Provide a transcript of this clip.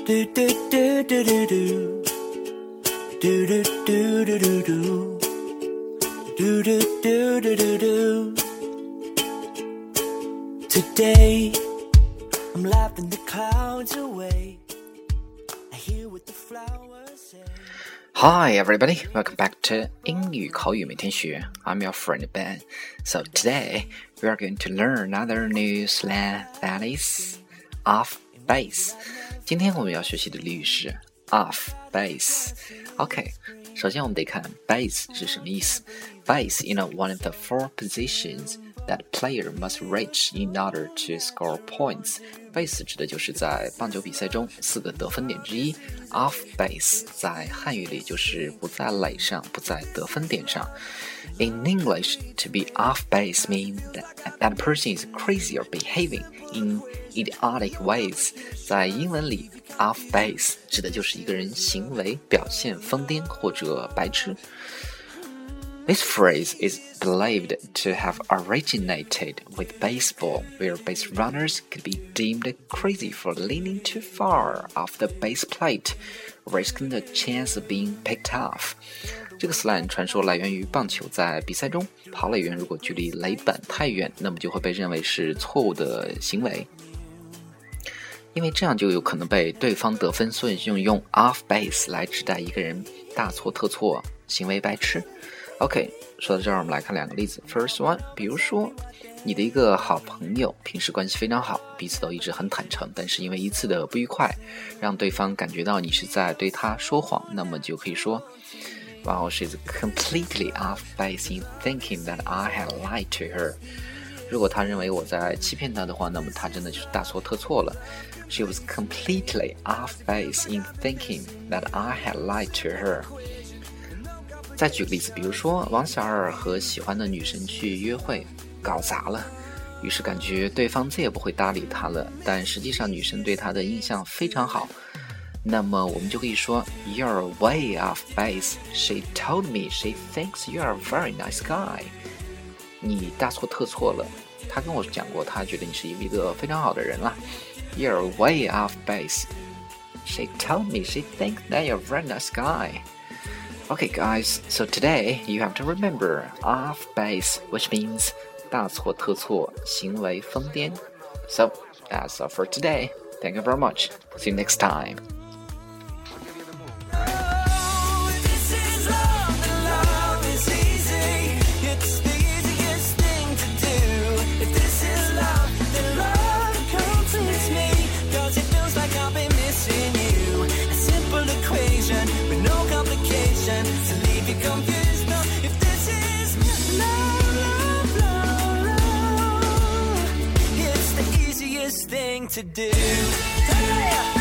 do do do do do do do do do do do do do do do do do do Today I'm laughing the clouds away I hear what the flowers say Hi, everybody. Welcome back to 英语口语每天学. I'm your friend Ben. So today we are going to learn another new slang that is off base. 今天我们要学习的俚语是 off base. OK，首先我们得看 base 是什么意思。Base, you know, one of the four positions that player must reach in order to score points. Base 指的就是在棒球比赛中四个得分点之一。Off base 在汉语里就是不在垒上，不在得分点上。In English, to be off base means that that person is crazy or behaving in idiotic ways. 在英文里，off base 指的就是一个人行为表现疯癫或者白痴。This phrase is believed to have originated with baseball, where base runners could be deemed crazy for leaning too far off the base plate, risking the chance of being picked off. 这个 slang 传说来源于棒球，在比赛中，跑垒员如果距离垒板太远，那么就会被认为是错误的行为， 因为这样就有可能被对方得分，所以就用 off base 来指代一个人大错特错，行为白痴。OK，说到这儿，我们来看两个例子。First one，比如说你的一个好朋友，平时关系非常好，彼此都一直很坦诚，但是因为一次的不愉快，让对方感觉到你是在对他说谎，那么就可以说，Wow, she's completely off base in thinking that I had lied to her。如果他认为我在欺骗他的话，那么他真的就是大错特错了。She was completely off base in thinking that I had lied to her。再举个例子，比如说王小二和喜欢的女生去约会，搞砸了，于是感觉对方再也不会搭理他了。但实际上女生对他的印象非常好，那么我们就可以说，You're way off base. She told me she thinks you're a very nice guy. 你大错特错了，她跟我讲过，她觉得你是一个非常好的人啦。You're way off base. She told me she thinks that you're a very nice guy. Okay, guys, so today you have to remember off base, which means 大错特错，行为疯癫. So, that's all for today. Thank you very much. See you next time. To leave you confused if this is laid the easiest thing to do. Hey!